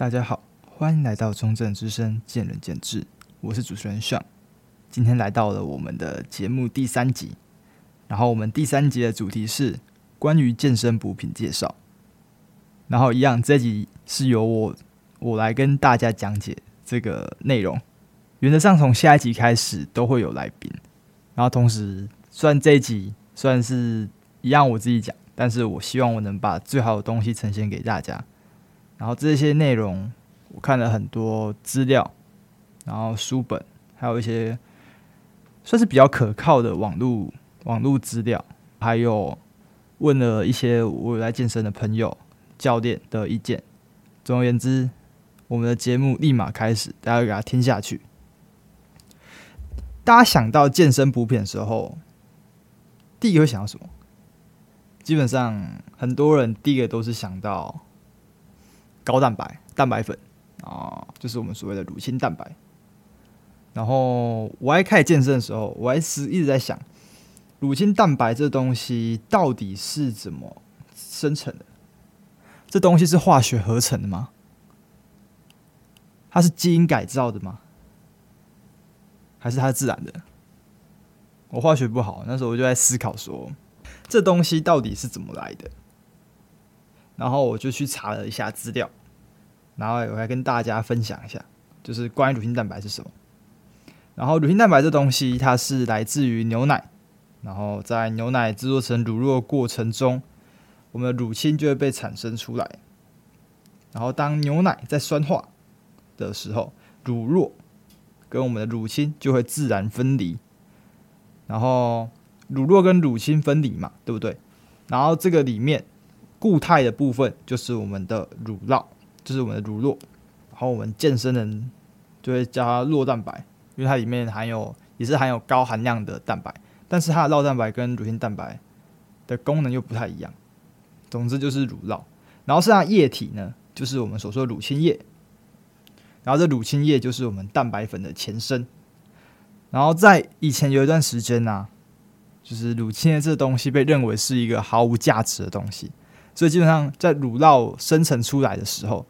大家好，欢迎来到中正之声，见仁见智。我是主持人 Sean，今天来到了我们的节目第三集。然后我们第三集的主题是关于健身补品介绍。然后一样，这集是由我我来跟大家讲解这个内容。原则上，从下一集开始都会有来宾。然后同时，虽然这一集算是一样我自己讲，但是我希望我能把最好的东西呈现给大家。然后这些内容，我看了很多资料，然后书本，还有一些算是比较可靠的网络网络资料，还有问了一些我来健身的朋友、教练的意见。总而言之，我们的节目立马开始，大家给它听下去。大家想到健身补品的时候，第一个会想到什么？基本上很多人第一个都是想到。高蛋白、蛋白粉啊，就是我们所谓的乳清蛋白。然后我还开始健身的时候，我还是一直在想，乳清蛋白这东西到底是怎么生成的？这东西是化学合成的吗？它是基因改造的吗？还是它自然的？我化学不好，那时候我就在思考说，这东西到底是怎么来的？然后我就去查了一下资料，然后我来跟大家分享一下，就是关于乳清蛋白是什么。然后乳清蛋白这东西，它是来自于牛奶，然后在牛奶制作成乳酪的过程中，我们的乳清就会被产生出来。然后当牛奶在酸化的时候，乳酪跟我们的乳清就会自然分离。然后乳酪跟乳清分离嘛，对不对？然后这个里面。固态的部分就是我们的乳酪，就是我们的乳酪。然后我们健身人就会叫它酪蛋白，因为它里面含有也是含有高含量的蛋白，但是它的酪蛋白跟乳清蛋白的功能又不太一样。总之就是乳酪。然后剩下液体呢，就是我们所说的乳清液。然后这乳清液就是我们蛋白粉的前身。然后在以前有一段时间呢、啊，就是乳清液这东西被认为是一个毫无价值的东西。所以基本上，在乳酪生成出来的时候，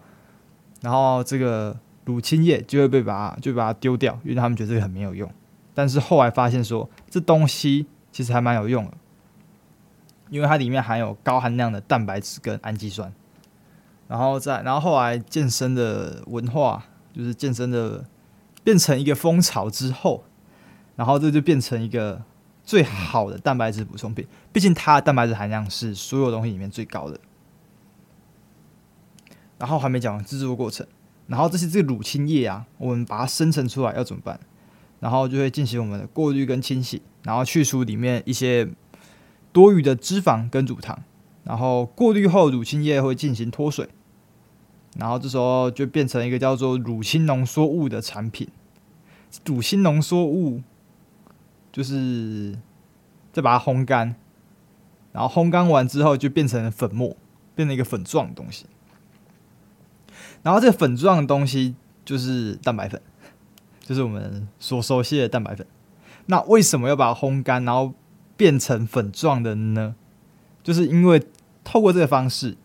然后这个乳清液就会被把它就把它丢掉，因为他们觉得这个很没有用。但是后来发现说，这东西其实还蛮有用的，因为它里面含有高含量的蛋白质跟氨基酸。然后再然后后来健身的文化，就是健身的变成一个风潮之后，然后这就变成一个。最好的蛋白质补充品，毕竟它的蛋白质含量是所有东西里面最高的。然后还没讲完制作过程，然后这些这个乳清液啊，我们把它生成出来要怎么办？然后就会进行我们的过滤跟清洗，然后去除里面一些多余的脂肪跟乳糖。然后过滤后，乳清液会进行脱水，然后这时候就变成一个叫做乳清浓缩物的产品。乳清浓缩物。就是再把它烘干，然后烘干完之后就变成粉末，变成一个粉状的东西。然后这个粉状的东西就是蛋白粉，就是我们所熟悉的蛋白粉。那为什么要把它烘干，然后变成粉状的呢？就是因为透过这个方式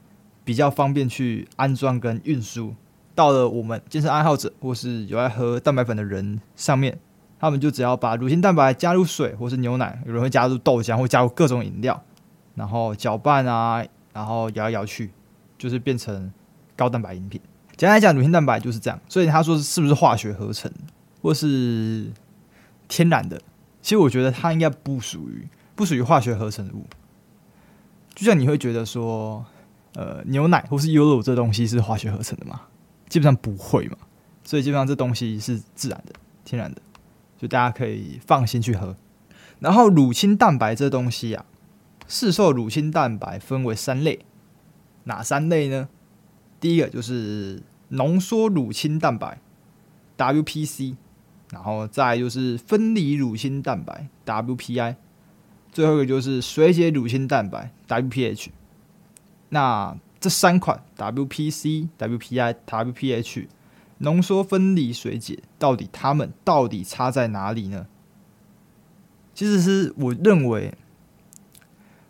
比较方便去安装跟运输到了我们健身爱好者或是有爱喝蛋白粉的人上面。他们就只要把乳清蛋白加入水或是牛奶，有人会加入豆浆或加入各种饮料，然后搅拌啊，然后摇来摇去，就是变成高蛋白饮品。简单来讲，乳清蛋白就是这样。所以他说是不是化学合成或是天然的？其实我觉得它应该不属于不属于化学合成物。就像你会觉得说，呃，牛奶或是优酪这东西是化学合成的吗？基本上不会嘛。所以基本上这东西是自然的、天然的。就大家可以放心去喝。然后乳清蛋白这东西啊，市售乳清蛋白分为三类，哪三类呢？第一个就是浓缩乳清蛋白 （WPC），然后再就是分离乳清蛋白 （WPI），最后一个就是水解乳清蛋白 （WPH）。那这三款 WPC、WPI、WPH。浓缩、分离、水解，到底它们到底差在哪里呢？其实是我认为，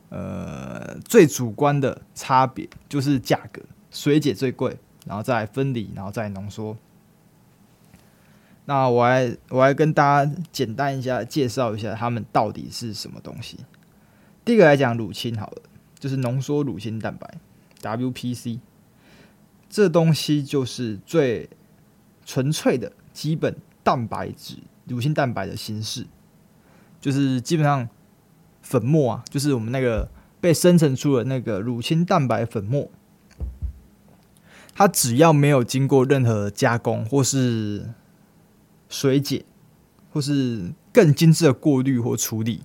呃，最主观的差别就是价格，水解最贵，然后再分离，然后再浓缩。那我来我来跟大家简单一下介绍一下它们到底是什么东西。第一个来讲乳清好了，就是浓缩乳清蛋白 （WPC）。这东西就是最纯粹的基本蛋白质乳清蛋白的形式，就是基本上粉末啊，就是我们那个被生成出的那个乳清蛋白粉末。它只要没有经过任何加工，或是水解，或是更精致的过滤或处理，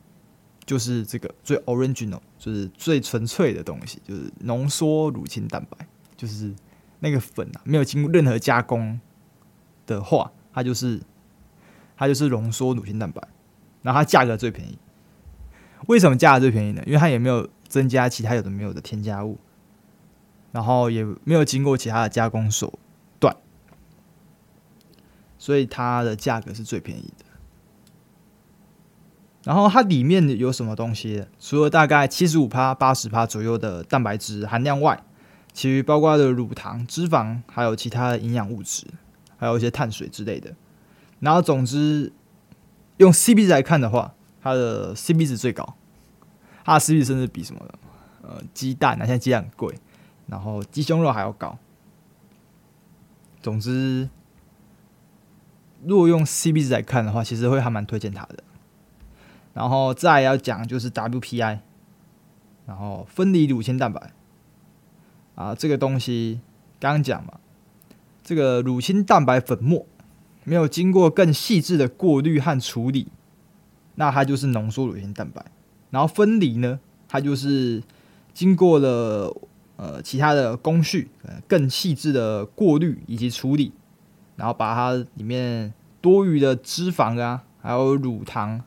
就是这个最 original，就是最纯粹的东西，就是浓缩乳清蛋白，就是那个粉啊，没有经过任何加工的话，它就是它就是浓缩乳清蛋白，然后它价格最便宜。为什么价格最便宜呢？因为它也没有增加其他有的没有的添加物。然后也没有经过其他的加工手段，所以它的价格是最便宜的。然后它里面有什么东西？除了大概七十五趴、八十趴左右的蛋白质含量外，其余包括的乳糖、脂肪，还有其他的营养物质，还有一些碳水之类的。然后总之，用 CP 值来看的话，它的 CP 值最高，它的 CP 值甚至比什么的呃鸡蛋啊，现在鸡蛋很贵。然后鸡胸肉还要高。总之，如果用 CP 值来看的话，其实会还蛮推荐它的。然后再要讲就是 WPI，然后分离乳清蛋白啊，这个东西刚刚讲嘛，这个乳清蛋白粉末没有经过更细致的过滤和处理，那它就是浓缩乳清蛋白。然后分离呢，它就是经过了。呃，其他的工序，呃，更细致的过滤以及处理，然后把它里面多余的脂肪啊，还有乳糖，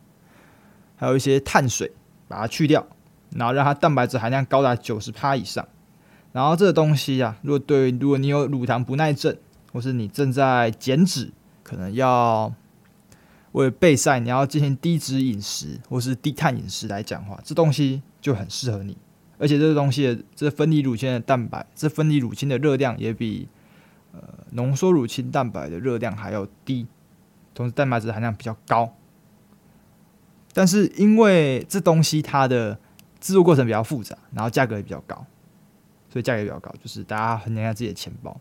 还有一些碳水，把它去掉，然后让它蛋白质含量高达九十趴以上。然后这个东西啊，如果对，如果你有乳糖不耐症，或是你正在减脂，可能要为备赛，你要进行低脂饮食或是低碳饮食来讲话，这东西就很适合你。而且这个东西的这分离乳清的蛋白，这分离乳清的热量也比呃浓缩乳清蛋白的热量还要低，同时蛋白质含量比较高。但是因为这东西它的制作过程比较复杂，然后价格也比较高，所以价格也比较高，就是大家衡量一下自己的钱包。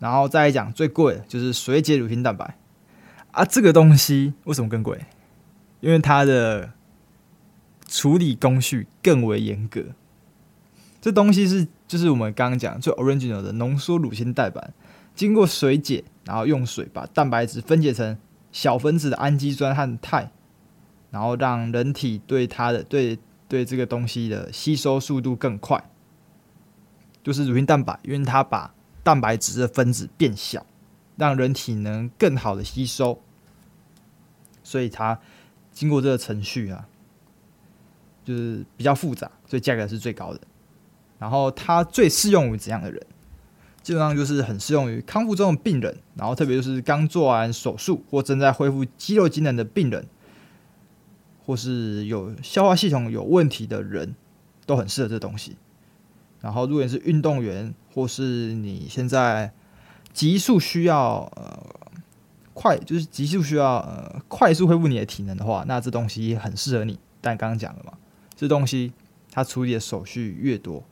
然后再来讲最贵的就是水解乳清蛋白。啊，这个东西为什么更贵？因为它的处理工序更为严格，这东西是就是我们刚刚讲最 original 的浓缩乳清蛋白，经过水解，然后用水把蛋白质分解成小分子的氨基酸和肽，然后让人体对它的对对这个东西的吸收速度更快，就是乳清蛋白，因为它把蛋白质的分子变小，让人体能更好的吸收，所以它经过这个程序啊。就是比较复杂，所以价格是最高的。然后它最适用于怎样的人？基本上就是很适用于康复中的病人，然后特别就是刚做完手术或正在恢复肌肉机能的病人，或是有消化系统有问题的人，都很适合这东西。然后如果你是运动员，或是你现在急速需要呃快，就是急速需要呃快速恢复你的体能的话，那这东西很适合你。但刚刚讲了嘛。这东西它处理的手续越多，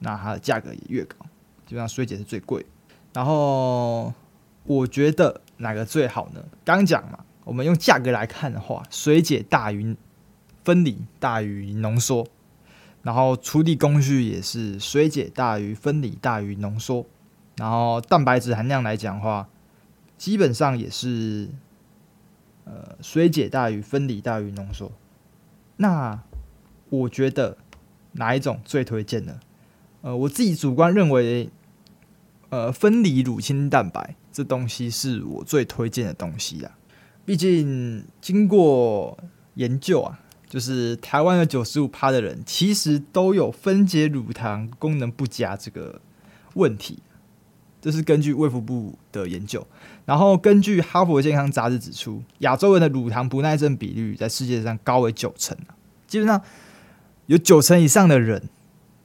那它的价格也越高。基本上水解是最贵。然后我觉得哪个最好呢？刚讲嘛，我们用价格来看的话，水解大于分离大于浓缩，然后处理工序也是水解大于分离大于浓缩，然后蛋白质含量来讲的话，基本上也是呃水解大于分离大于浓缩。那我觉得哪一种最推荐呢？呃，我自己主观认为，呃，分离乳清蛋白这东西是我最推荐的东西啊。毕竟经过研究啊，就是台湾的九十五趴的人其实都有分解乳糖功能不佳这个问题，这是根据卫福部的研究。然后根据哈佛健康杂志指出，亚洲人的乳糖不耐症比率在世界上高为九成，基本上。有九成以上的人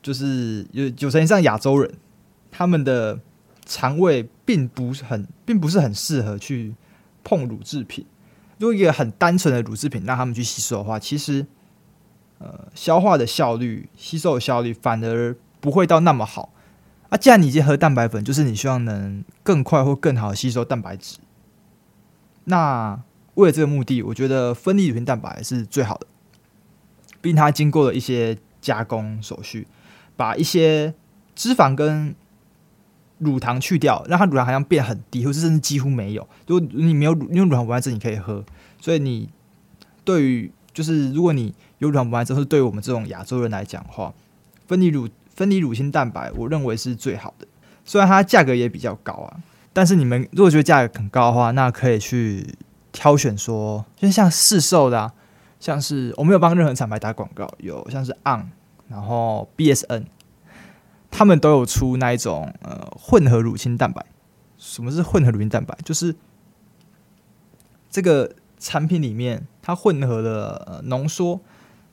就是有九成以上亚洲人，他们的肠胃并不是很，并不是很适合去碰乳制品。如果一个很单纯的乳制品让他们去吸收的话，其实呃消化的效率、吸收的效率反而不会到那么好。啊，既然你已经喝蛋白粉，就是你希望能更快或更好吸收蛋白质。那为了这个目的，我觉得分离乳清蛋白是最好的，毕竟它经过了一些加工手续，把一些脂肪跟乳糖去掉，让它乳糖含量变很低，或是甚至几乎没有。如果你没有乳，因为乳糖不耐症，你可以喝。所以你对于就是如果你有乳糖不耐症，是对于我们这种亚洲人来讲的话，分离乳分离乳清蛋白，我认为是最好的。虽然它价格也比较高啊。但是你们如果觉得价格很高的话，那可以去挑选说，就像市售的，啊，像是我没有帮任何厂牌打广告，有像是 On，然后 BSN，他们都有出那一种呃混合乳清蛋白。什么是混合乳清蛋白？就是这个产品里面它混合了浓缩，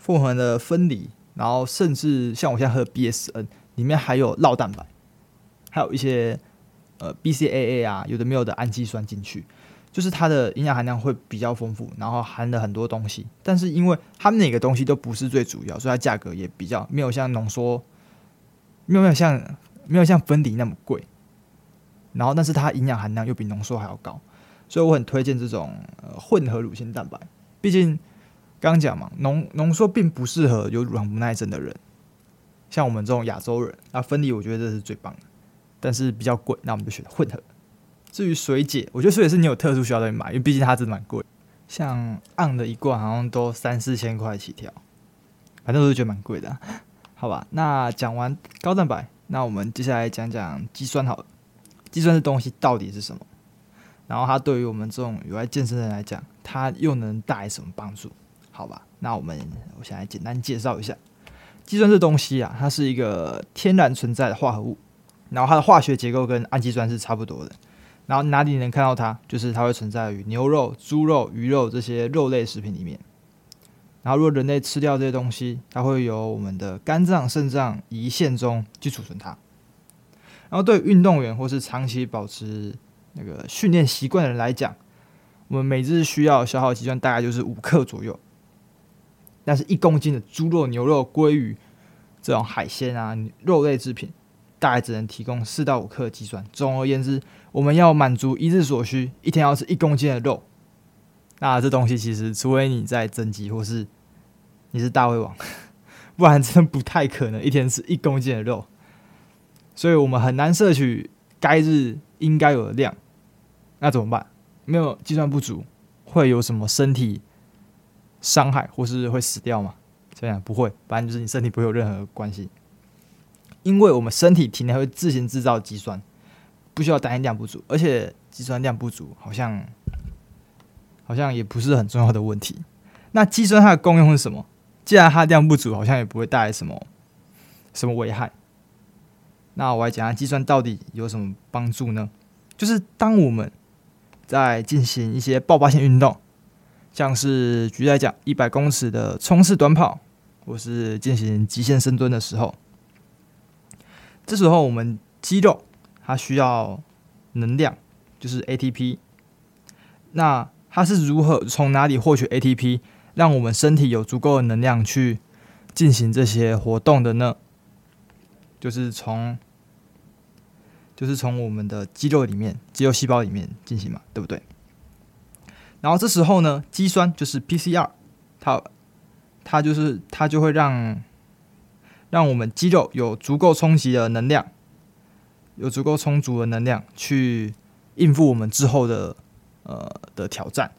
混合了分离，然后甚至像我现在喝的 BSN 里面还有酪蛋白，还有一些。呃，BCAA 啊，有的没有的氨基酸进去，就是它的营养含量会比较丰富，然后含了很多东西。但是因为它们哪个东西都不是最主要，所以它价格也比较没有像浓缩，没有没有像没有像芬迪那么贵。然后，但是它营养含量又比浓缩还要高，所以我很推荐这种呃混合乳清蛋白。毕竟刚刚讲嘛，浓浓缩并不适合有乳糖不耐症的人，像我们这种亚洲人，那芬迪我觉得这是最棒的。但是比较贵，那我们就选混合。至于水解，我觉得水解是你有特殊需要的买，因为毕竟它真的蛮贵。像 On 的一罐好像都三四千块起跳，反正我都觉得蛮贵的。好吧，那讲完高蛋白，那我们接下来讲讲肌酸好了。肌酸这东西到底是什么？然后它对于我们这种有爱健身的人来讲，它又能带来什么帮助？好吧，那我们我先来简单介绍一下肌酸这东西啊，它是一个天然存在的化合物。然后它的化学结构跟氨基酸是差不多的。然后哪里能看到它？就是它会存在于牛肉、猪肉、鱼肉这些肉类食品里面。然后如果人类吃掉这些东西，它会由我们的肝脏、肾脏、胰腺中去储存它。然后对运动员或是长期保持那个训练习惯的人来讲，我们每日需要消耗肌酸大概就是五克左右。但是一公斤的猪肉、牛肉、鲑鱼这种海鲜啊，肉类制品。大概只能提供四到五克肌酸。总而言之，我们要满足一日所需，一天要吃一公斤的肉。那这东西其实，除非你在增肌或是你是大胃王，不然真的不太可能一天吃一公斤的肉。所以我们很难摄取该日应该有的量。那怎么办？没有计算不足，会有什么身体伤害或是会死掉吗？这样不会，反正就是你身体不会有任何关系。因为我们身体体内会自行制造肌酸，不需要担心量不足，而且肌酸量不足好像好像也不是很重要的问题。那肌酸它的功用是什么？既然它量不足，好像也不会带来什么什么危害。那我来讲下肌酸到底有什么帮助呢？就是当我们在进行一些爆发性运动，像是举例来讲一百公尺的冲刺短跑，或是进行极限深蹲的时候。这时候，我们肌肉它需要能量，就是 ATP。那它是如何从哪里获取 ATP，让我们身体有足够的能量去进行这些活动的呢？就是从，就是从我们的肌肉里面、肌肉细胞里面进行嘛，对不对？然后这时候呢，肌酸就是 PCR，它它就是它就会让。让我们肌肉有足够充足的能量，有足够充足的能量去应付我们之后的呃的挑战，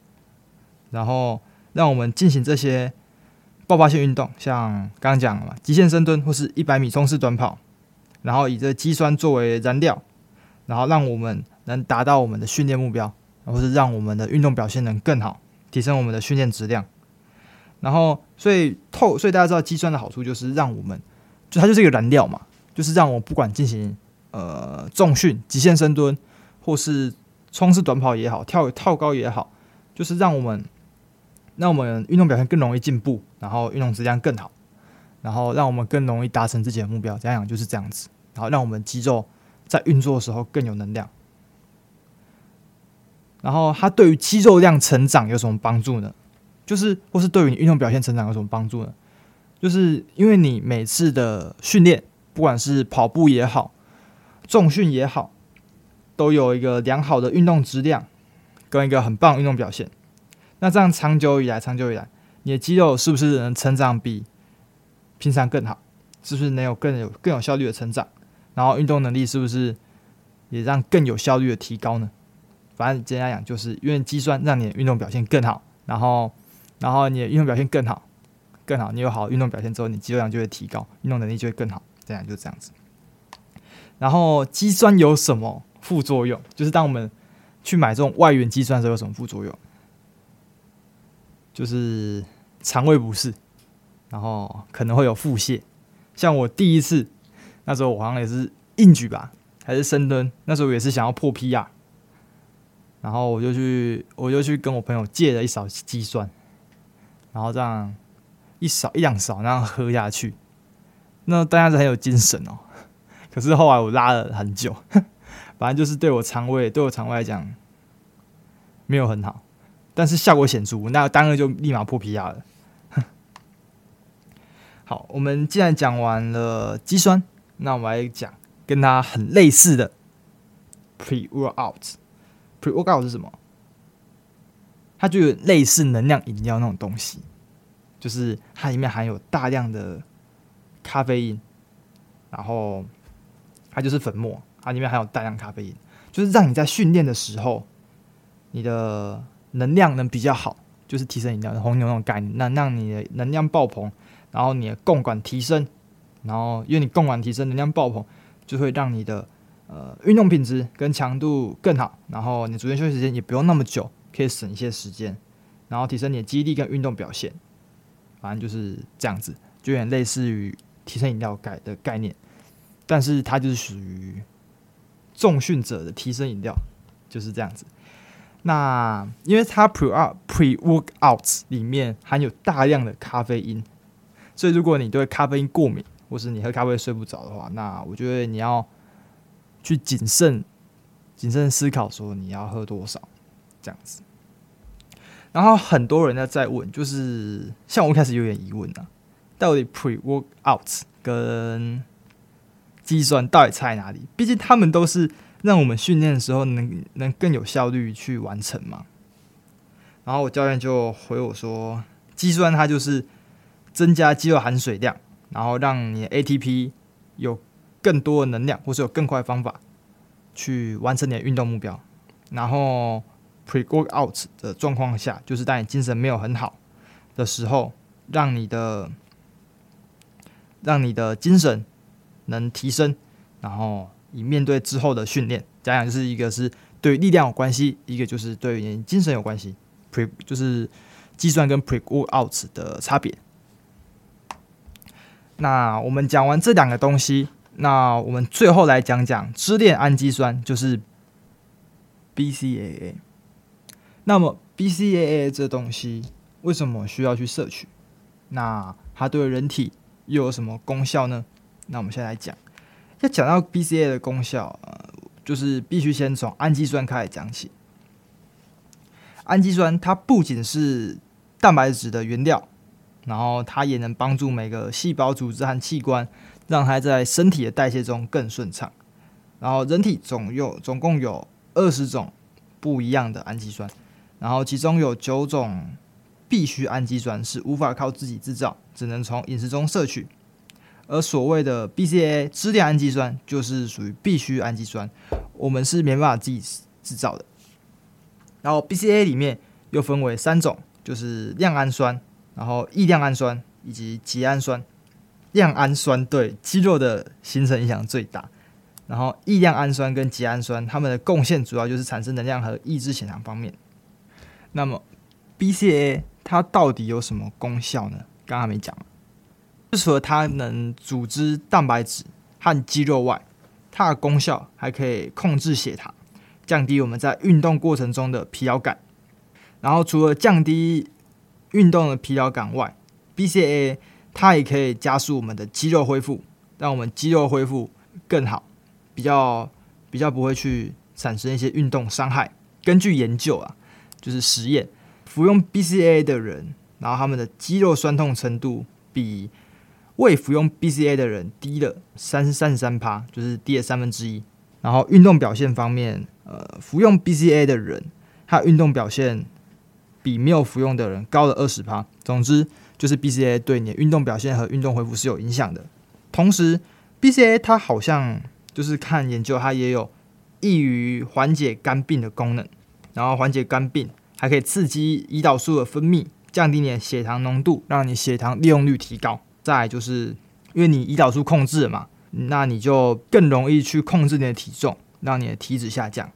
然后让我们进行这些爆发性运动，像刚刚讲了嘛，极限深蹲或是一百米冲刺短跑，然后以这肌酸作为燃料，然后让我们能达到我们的训练目标，或是让我们的运动表现能更好，提升我们的训练质量。然后，所以透，所以大家知道肌酸的好处就是让我们。就它就是一个燃料嘛，就是让我不管进行呃重训、极限深蹲，或是冲刺短跑也好，跳跳高也好，就是让我们让我们运动表现更容易进步，然后运动质量更好。然后让我们更容易达成自己的目标。这样讲就是这样子，然后让我们肌肉在运作的时候更有能量。然后它对于肌肉量成长有什么帮助呢？就是或是对于你运动表现成长有什么帮助呢？就是因为你每次的训练，不管是跑步也好，重训也好，都有一个良好的运动质量跟一个很棒运动表现。那这样长久以来，长久以来，你的肌肉是不是能成长比平常更好？是不是能有更有更有效率的成长？然后运动能力是不是也让更有效率的提高呢？反正简单来讲，就是因为肌酸让你的运动表现更好，然后，然后你的运动表现更好，更好，你有好运动表现之后，你肌肉量就会提高，运动能力就会更好。这样就这样子。然后肌酸有什么副作用？就是当我们去买这种外源肌酸的时候，有什么副作用？就是肠胃不适，然后可能会有腹泻。像我第一次那时候，我好像也是硬举吧，还是深蹲，那时候也是想要破 PR。然后我就去，我就去跟我朋友借了一勺肌酸，然后这样一勺一两勺那样喝下去，那当然是很有精神哦。可是后来我拉了很久，反正就是对我肠胃，对我肠胃来讲没有很好，但是效果显著，那当然就立马破皮亚了。好，我们既然讲完了肌酸，那我们来讲跟它很类似的 pre-workout。Pre-workout 是什么？它就有类似能量饮料那种东西，就是它里面含有大量的咖啡因，然后它就是粉末，它里面含有大量咖啡因，就是让你在训练的时候，你的能量能比较好，就是提升饮料红牛那种概念，那让你的能量爆棚，然后你的共管提升，然后因为你共管提升，能量爆棚，就会让你的。呃，运动品质跟强度更好，然后你逐渐休息时间也不用那么久，可以省一些时间，然后提升你的肌力跟运动表现。反正就是这样子，就有点类似于提升饮料改的概念，但是它就是属于重训者的提升饮料，就是这样子。那因为它 pre out pre workouts 里面含有大量的咖啡因，所以如果你对咖啡因过敏，或是你喝咖啡睡不着的话，那我觉得你要。去谨慎、谨慎思考，说你要喝多少，这样子。然后很多人在在问，就是像我一开始有点疑问啊，到底 pre-workout 跟计算到底差在哪里？毕竟他们都是让我们训练的时候能能更有效率去完成嘛。然后我教练就回我说，计算它就是增加肌肉含水量，然后让你 ATP 有。更多的能量，或是有更快方法去完成你的运动目标。然后 pre-workout 的状况下，就是当你精神没有很好的时候，让你的让你的精神能提升，然后以面对之后的训练。讲讲就是一个是对力量有关系，一个就是对你精神有关系。pre 就是计算跟 Pre-workouts 的差别。那我们讲完这两个东西。那我们最后来讲讲支链氨基酸，就是 BCAA。那么 BCAA 这东西为什么需要去摄取？那它对人体又有什么功效呢？那我们先来讲。要讲到 B C A 的功效，就是必须先从氨基酸开始讲起。氨基酸它不仅是蛋白质的原料，然后它也能帮助每个细胞、组织和器官。让它在身体的代谢中更顺畅。然后，人体总有总共有二十种不一样的氨基酸，然后其中有九种必需氨基酸是无法靠自己制造，只能从饮食中摄取。而所谓的 B C A 支链氨基酸就是属于必需氨基酸，我们是没办法自己制造的。然后 B C A 里面又分为三种，就是亮氨酸，然后异亮氨酸以及纈氨酸。亮氨酸对肌肉的形成影响最大，然后异亮氨酸跟纈氨酸，它们的贡献主要就是产生能量和抑制血糖方面。那么 B C A 它到底有什么功效呢？刚刚没讲。就除了它能组织蛋白质和肌肉外，它的功效还可以控制血糖，降低我们在运动过程中的疲劳感。然后除了降低运动的疲劳感外，BCA 它也可以加速我们的肌肉恢复，让我们肌肉恢复更好，比较比较不会去产生一些运动伤害。根据研究啊，就是实验，服用 BCA 的人，然后他们的肌肉酸痛程度比未服用 B C A 的人低了三三十三趴，就是低了三分之一。然后运动表现方面，呃，服用 B C A 的人，他运动表现比没有服用的人高了二十趴。总之，就是 B C A 对你的运动表现和运动恢复是有影响的。同时，B C A 它好像就是看研究，它也有易于缓解肝病的功能。然后缓解肝病，还可以刺激胰岛素的分泌，降低你的血糖浓度，让你血糖利用率提高。再就是因为你胰岛素控制了嘛。那你就更容易去控制你的体重，让你的体脂下降。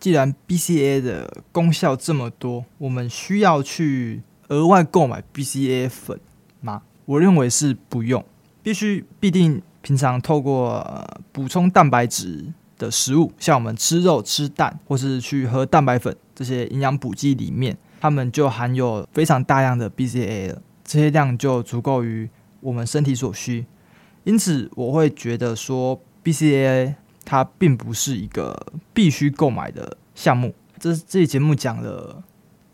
既然 B C A 的功效这么多，我们需要去额外购买 B C A 粉吗？我认为是不用，必须必定平常透过、补充蛋白质的食物，像我们吃肉、吃蛋，或是去喝蛋白粉这些营养补剂里面，它们就含有非常大量的 B C A 了，这些量就足够于我们身体所需。因此，我会觉得说，BCAA 它并不是一个必须购买的项目。这这期节目讲了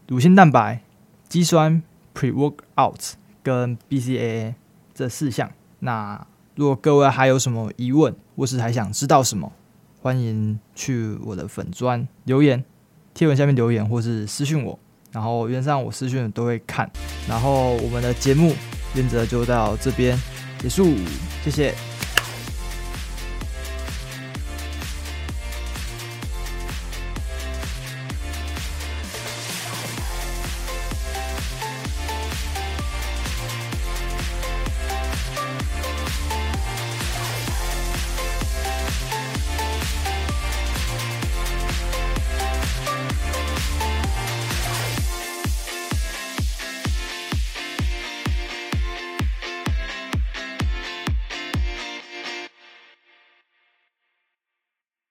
乳清蛋白、肌酸、Pre-workout 跟 BCAA 这四项。那如果各位还有什么疑问，或是还想知道什么，欢迎去我的粉专留言，贴文下面留言，或是私讯我。然后原上我私讯都会看。然后我们的节目原则就到这边。结束，谢谢。